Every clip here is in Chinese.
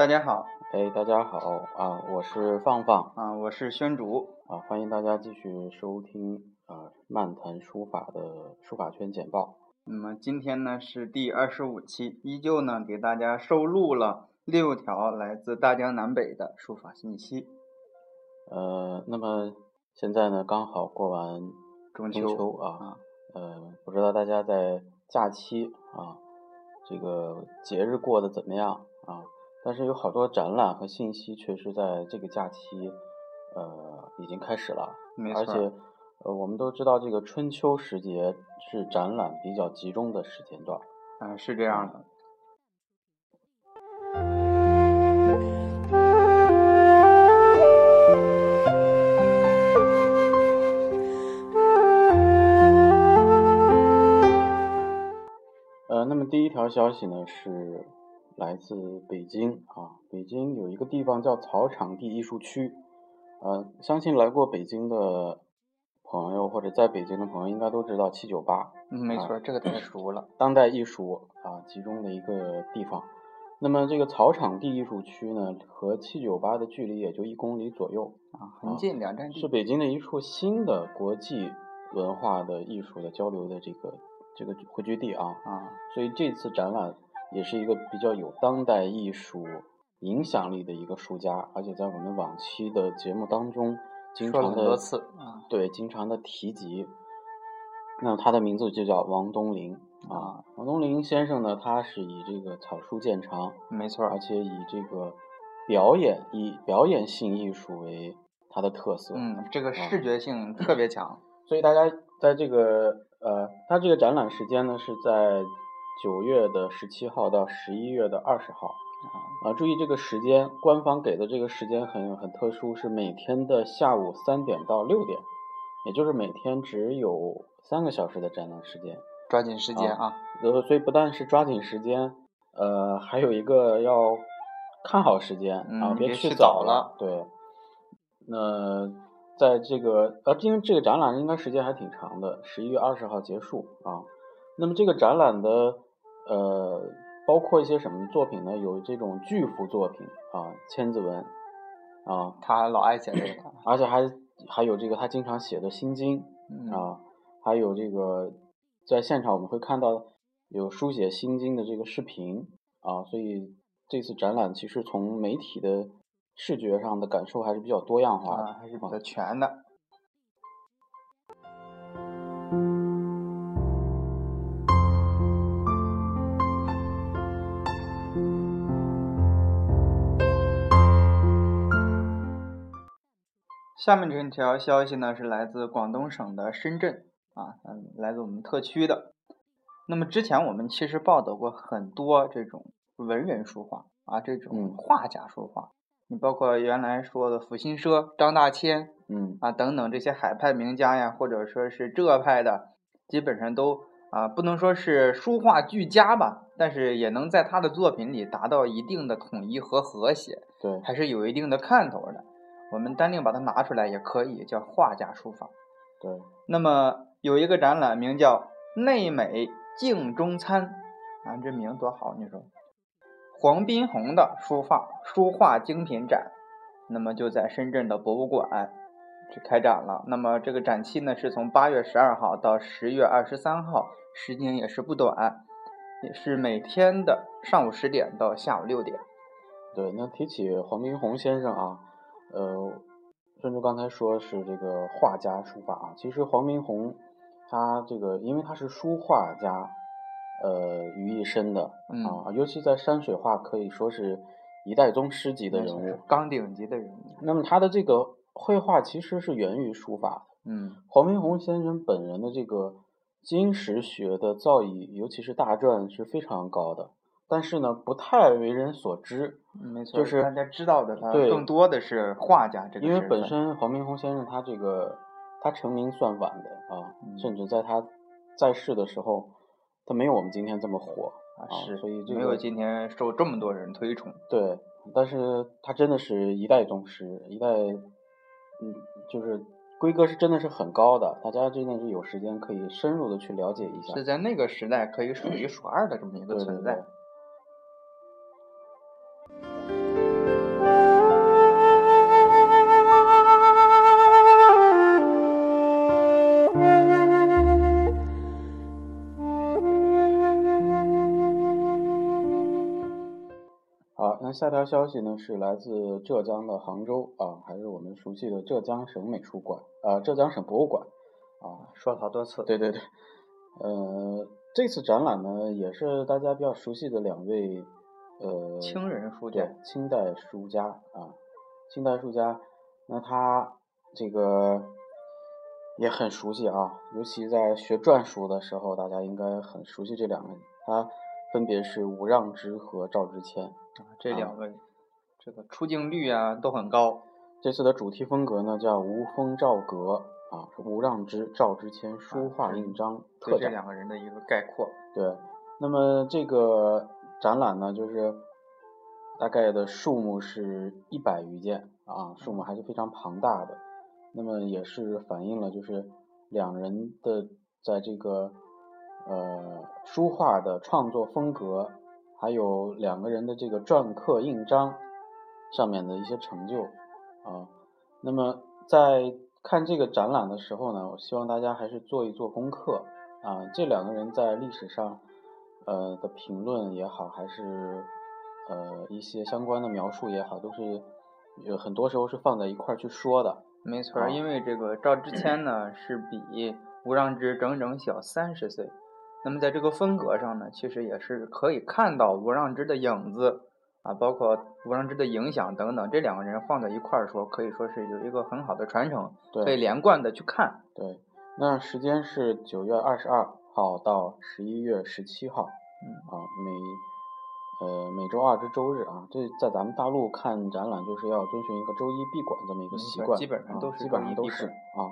大家好，哎，大家好啊，我是放放啊，我是宣竹啊，欢迎大家继续收听啊漫谈书法的书法圈简报。那么今天呢是第二十五期，依旧呢给大家收录了六条来自大江南北的书法信息。呃，那么现在呢刚好过完中秋啊，呃，不知道大家在假期啊这个节日过得怎么样啊？但是有好多展览和信息，确实在这个假期，呃，已经开始了。而且，呃，我们都知道这个春秋时节是展览比较集中的时间段。嗯，是这样的。呃，那么第一条消息呢是。来自北京啊，北京有一个地方叫草场地艺术区，呃，相信来过北京的朋友或者在北京的朋友应该都知道七九八。嗯，没错，这个太熟了。当代艺术啊集中的一个地方。那么这个草场地艺术区呢，和七九八的距离也就一公里左右啊，很近，两站地。是北京的一处新的国际文化的艺术的交流的这个这个汇聚地啊啊，所以这次展览。也是一个比较有当代艺术影响力的一个书家，而且在我们往期的节目当中，经常的多次啊，对，经常的提及。那他的名字就叫王东林啊。王东林先生呢，他是以这个草书见长，没错，而且以这个表演以表演性艺术为他的特色。嗯，这个视觉性特别强，所以大家在这个呃，他这个展览时间呢是在。九月的十七号到十一月的二十号，啊，注意这个时间，官方给的这个时间很很特殊，是每天的下午三点到六点，也就是每天只有三个小时的展览时间，抓紧时间啊！呃，所以不但是抓紧时间，呃，还有一个要看好时间啊，别去早了。对，那在这个呃，因为这个展览应该时间还挺长的，十一月二十号结束啊。那么这个展览的。呃，包括一些什么作品呢？有这种巨幅作品啊，千字文啊，他老爱写这个，而且还还有这个他经常写的《心经》啊，还有这个在现场我们会看到有书写《心经》的这个视频啊，所以这次展览其实从媒体的视觉上的感受还是比较多样化的，还是比较全的。下面这条消息呢是来自广东省的深圳啊，嗯，来自我们特区的。那么之前我们其实报道过很多这种文人书画啊，这种画家书画。你包括原来说的抚心奢、张大千，嗯啊等等这些海派名家呀，或者说是浙派的，基本上都啊不能说是书画俱佳吧，但是也能在他的作品里达到一定的统一和和谐，对，还是有一定的看头的。我们单另把它拿出来也可以，叫画家书法。对，那么有一个展览名叫《内美镜中餐》，啊，这名多好，你说？黄宾虹的书法书画精品展，那么就在深圳的博物馆去开展了。那么这个展期呢，是从八月十二号到十月二十三号，时间也是不短，也是每天的上午十点到下午六点。对，那提起黄宾虹先生啊。呃，顺着刚才说是这个画家书法啊，其实黄宾虹他这个，因为他是书画家，呃于一身的啊，尤其在山水画可以说是一代宗师级的人物，刚顶级的人物。那么他的这个绘画其实是源于书法，嗯，黄宾虹先生本人的这个金石学的造诣，尤其是大篆是非常高的。但是呢，不太为人所知，没错，就是大家知道的他更多的是画家这个。因为本身黄宾虹先生他这个他成名算晚的啊，甚至在他在世的时候，他没有我们今天这么火啊，是，所以没有今天受这么多人推崇。对，但是他真的是一代宗师，一代，嗯，就是规格是真的是很高的，大家真的是有时间可以深入的去了解一下。是在那个时代可以数一数二的这么一个存在。好，那下条消息呢是来自浙江的杭州啊，还是我们熟悉的浙江省美术馆啊，浙江省博物馆啊，说了好多次。对对对，呃，这次展览呢也是大家比较熟悉的两位呃清人书家，清代书家啊，清代书家，那他这个也很熟悉啊，尤其在学篆书的时候，大家应该很熟悉这两个人，他分别是吴让之和赵之谦。这两个，这个出镜率啊都很高。这次的主题风格呢叫无风赵格啊，吴让之、赵之谦书画印章特这两个人的一个概括。对，那么这个展览呢，就是大概的数目是一百余件啊，数目还是非常庞大的。那么也是反映了就是两人的在这个呃书画的创作风格。还有两个人的这个篆刻印章上面的一些成就啊，那么在看这个展览的时候呢，我希望大家还是做一做功课啊。这两个人在历史上呃的评论也好，还是呃一些相关的描述也好，都是有很多时候是放在一块儿去说的。没错，因为这个赵之谦 呢是比吴让之整整小三十岁。那么在这个风格上呢，其实也是可以看到吴让之的影子啊，包括吴让之的影响等等。这两个人放在一块儿说，可以说是有一个很好的传承，可以连贯的去看。对，那时间是九月二十二号到十一月十七号，嗯啊，每呃每周二至周日啊，这在咱们大陆看展览就是要遵循一个周一闭馆这么一个习惯，基本上都是基本上都是啊。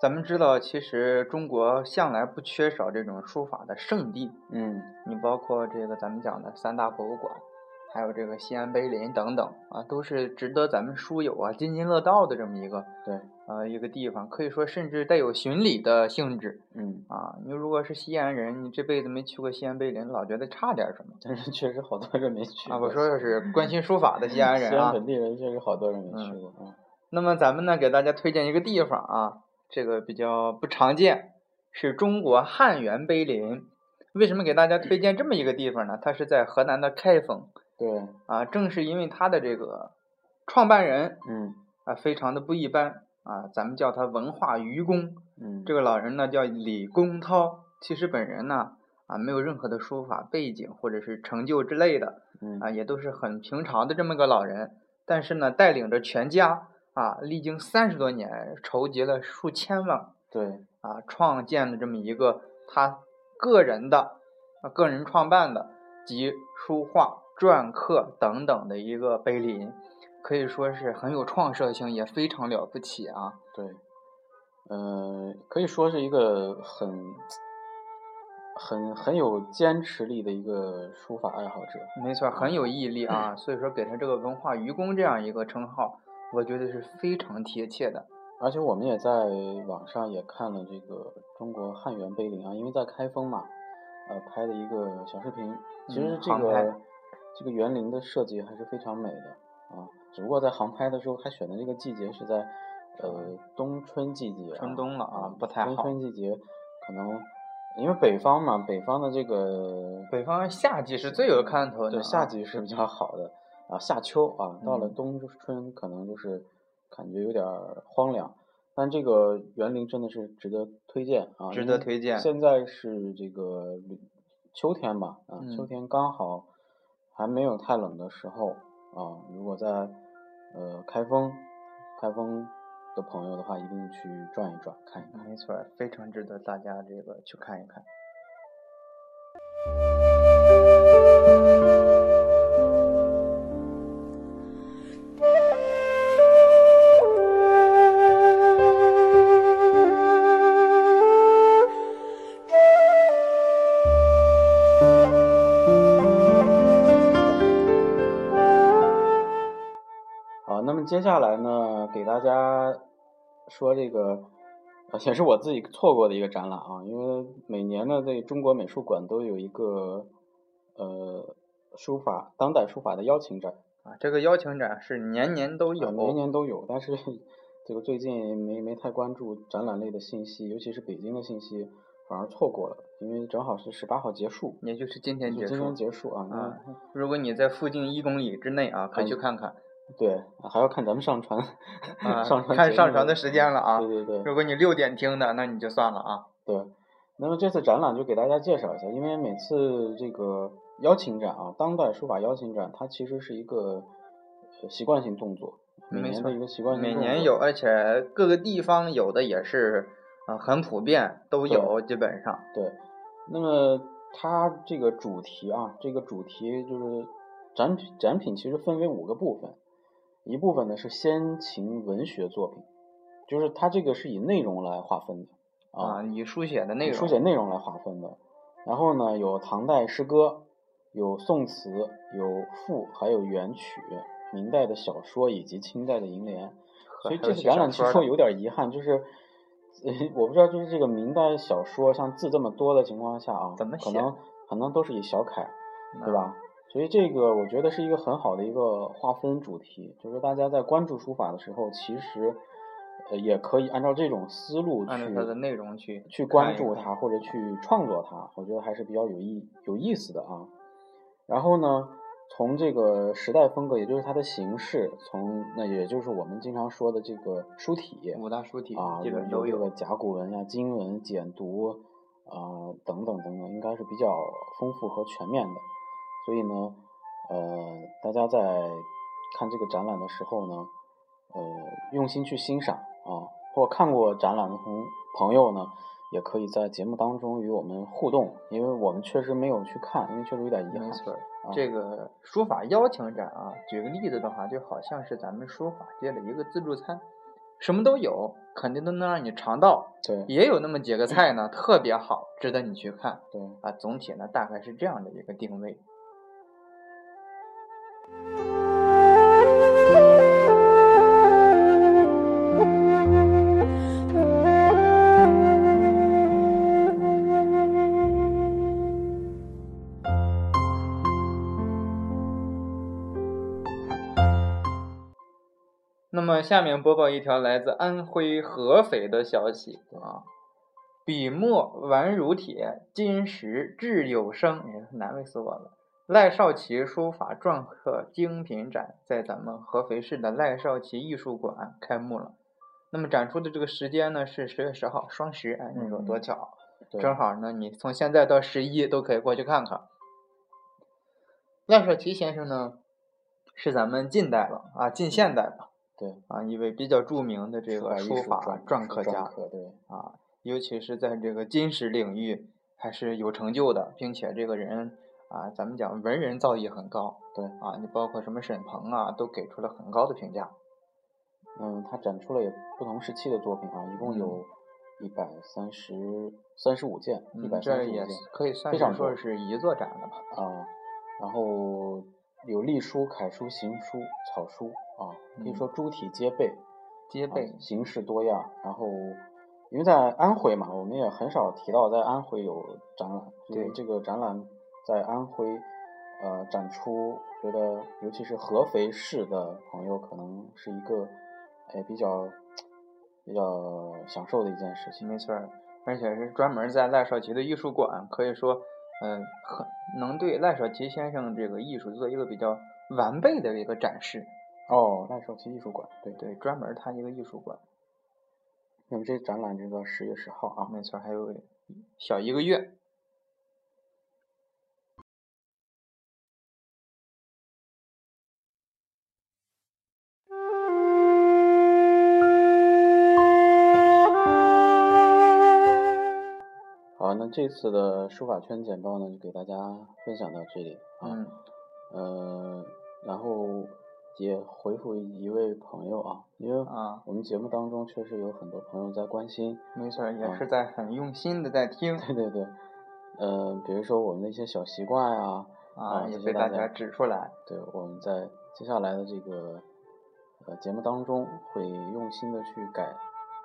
咱们知道，其实中国向来不缺少这种书法的圣地。嗯，你包括这个咱们讲的三大博物馆，还有这个西安碑林等等啊，都是值得咱们书友啊津津乐道的这么一个对啊一个地方。可以说，甚至带有巡礼的性质。嗯啊，你如果是西安人，你这辈子没去过西安碑林，老觉得差点什么。但是确实好多人没去啊。我说的是 关心书法的西安人啊。西安本地人确实好多人没去过啊。那么咱们呢，给大家推荐一个地方啊。这个比较不常见，是中国汉源碑林。为什么给大家推荐这么一个地方呢？它是在河南的开封。对。啊，正是因为它的这个创办人，嗯，啊，非常的不一般啊，咱们叫他文化愚公。嗯。这个老人呢叫李公涛，其实本人呢啊没有任何的书法背景或者是成就之类的，嗯，啊也都是很平常的这么个老人，但是呢带领着全家。啊，历经三十多年，筹集了数千万，对，啊，创建了这么一个他个人的，啊，个人创办的集书画、篆刻等等的一个碑林，可以说是很有创设性，也非常了不起啊。对，嗯，可以说是一个很、很、很有坚持力的一个书法爱好者。没错，很有毅力啊，所以说给他这个文化愚公这样一个称号。我觉得是非常贴切的，而且我们也在网上也看了这个中国汉源碑林啊，因为在开封嘛，呃，拍的一个小视频。其实这个这个园林的设计还是非常美的啊，只不过在航拍的时候，他选的这个季节是在呃冬春季节，春冬了啊，不太好。冬春季节可能因为北方嘛，北方的这个北方夏季是最有看头的，对，夏季是比较好的。啊，夏秋啊，到了冬春可能就是感觉有点荒凉，但这个园林真的是值得推荐啊，值得推荐。现在是这个秋天吧，啊，秋天刚好还没有太冷的时候啊，如果在呃开封，开封的朋友的话，一定去转一转，看一看。没错，非常值得大家这个去看一看。接下来呢，给大家说这个，也是我自己错过的一个展览啊，因为每年呢，在中国美术馆都有一个呃书法当代书法的邀请展啊，这个邀请展是年年都有，年年都有，但是这个最近没没太关注展览类的信息，尤其是北京的信息，反而错过了，因为正好是十八号结束，也就是今天结束，今天结束啊。啊，如果你在附近一公里之内啊，可以去看看。对，还要看咱们上传，啊 上传看上传的时间了啊。对对对。如果你六点听的，那你就算了啊。对，那么这次展览就给大家介绍一下，因为每次这个邀请展啊，当代书法邀请展，它其实是一个习惯性动作，每年的一个习惯性动作每年有，而且各个地方有的也是啊很普遍，都有基本上。对，那么它这个主题啊，这个主题就是展品展品其实分为五个部分。一部分呢是先秦文学作品，就是它这个是以内容来划分的啊，以书写的内容，书写内容来划分的。然后呢，有唐代诗歌，有宋词，有赋，还有元曲，明代的小说以及清代的楹联。所以这次展览其实有点遗憾，就是我不知道，就是这个明代小说像字这么多的情况下啊，怎么可能可能都是以小楷，对吧？所以这个我觉得是一个很好的一个划分主题，就是大家在关注书法的时候，其实呃也可以按照这种思路去它的内容去去关注它或者去创作它，我觉得还是比较有意有意思的啊。然后呢，从这个时代风格，也就是它的形式，从那也就是我们经常说的这个书体五大书体啊，基本都有这个甲骨文呀、金文、简牍啊等等等等，应该是比较丰富和全面的。所以呢，呃，大家在看这个展览的时候呢，呃，用心去欣赏啊，或看过展览的同朋友呢，也可以在节目当中与我们互动，因为我们确实没有去看，因为确实有点遗憾。没错，这个书法邀请展啊，举个例子的话，就好像是咱们书法界的一个自助餐，什么都有，肯定都能让你尝到。对，也有那么几个菜呢，特别好，值得你去看。对，啊，总体呢大概是这样的一个定位。那么，下面播报一条来自安徽合肥的消息啊，笔墨宛如铁，金石质有声，难为死我了。赖少奇书法篆刻精品展在咱们合肥市的赖少奇艺术馆开幕了。那么展出的这个时间呢是十月十号，双十，哎，你说多巧，正好呢，你从现在到十一都可以过去看看。赖少奇先生呢，是咱们近代了啊，近现代了，对啊，一位比较著名的这个书法篆刻家，对啊，尤其是在这个金石领域还是有成就的，并且这个人。啊，咱们讲文人造诣很高，对啊，你包括什么沈鹏啊，都给出了很高的评价。嗯，他展出了也不同时期的作品啊，一共有一百三十三十五件，一百三十五件，可以算是说是一座展了吧？啊，然后有隶书、楷书、行书、草书啊，可以说诸体皆备，皆备，形式多样。然后，因为在安徽嘛，我们也很少提到在安徽有展览，对这个展览。在安徽，呃，展出，觉得尤其是合肥市的朋友，可能是一个，哎，比较比较享受的一件事情。没错，而且是专门在赖少奇的艺术馆，可以说，嗯，很能对赖少奇先生这个艺术做一个比较完备的一个展示。哦，赖少奇艺术馆，对对，专门他一个艺术馆。那么这展览就到十月十号啊，没错，还有小一个月。这次的书法圈简报呢，就给大家分享到这里啊。嗯。呃，然后也回复一位朋友啊，因为啊，我们节目当中确实有很多朋友在关心。没错，也是在很用心的在听。对对对。呃，比如说我们的一些小习惯呀，啊，也被大家指出来。对，我们在接下来的这个呃节目当中会用心的去改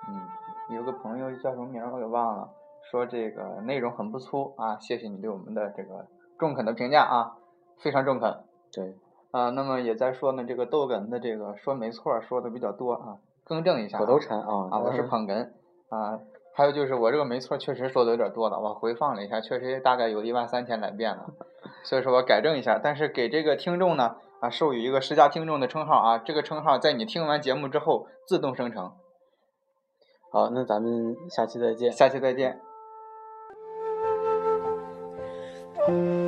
嗯，有个朋友叫什么名儿我给忘了，说这个内容很不粗啊，谢谢你对我们的这个中肯的评价啊，非常中肯。对，啊，那么也在说呢，这个逗哏的这个说没错儿说的比较多啊，更正一下啊。口头禅啊啊，我是捧哏啊，还有就是我这个没错儿确实说的有点多了，我回放了一下，确实大概有一万三千来遍了，所以说我改正一下，但是给这个听众呢啊授予一个十佳听众的称号啊，这个称号在你听完节目之后自动生成，好，那咱们下期再见。下期再见。Thank you.